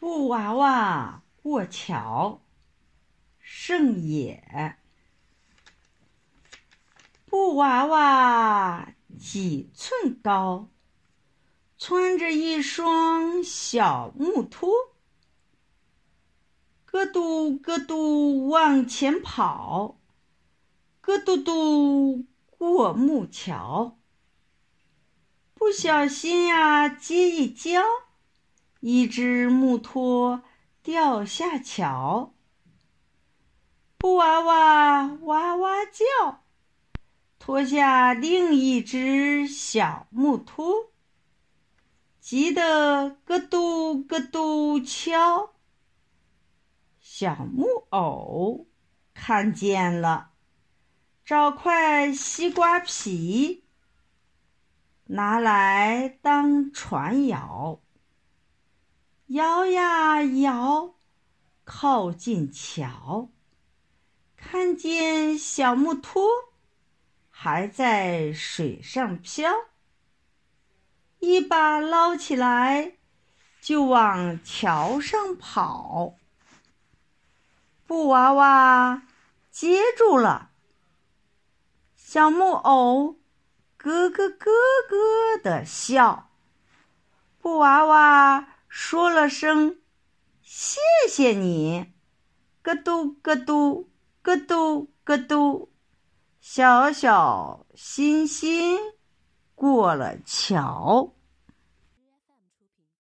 布娃娃过桥，盛野。布娃娃几寸高，穿着一双小木拖，咯嘟咯嘟往前跑，咯嘟嘟过木桥，不小心呀，接一跤。一只木托掉下桥，布娃娃哇哇叫，脱下另一只小木托，急得咯嘟咯嘟敲。小木偶看见了，找块西瓜皮，拿来当船摇。摇呀摇，靠近桥，看见小木托还在水上漂，一把捞起来就往桥上跑。布娃娃接住了，小木偶咯咯咯咯的笑，布娃娃。说了声“谢谢你”，咯嘟咯嘟咯嘟咯嘟，小小心心过了桥。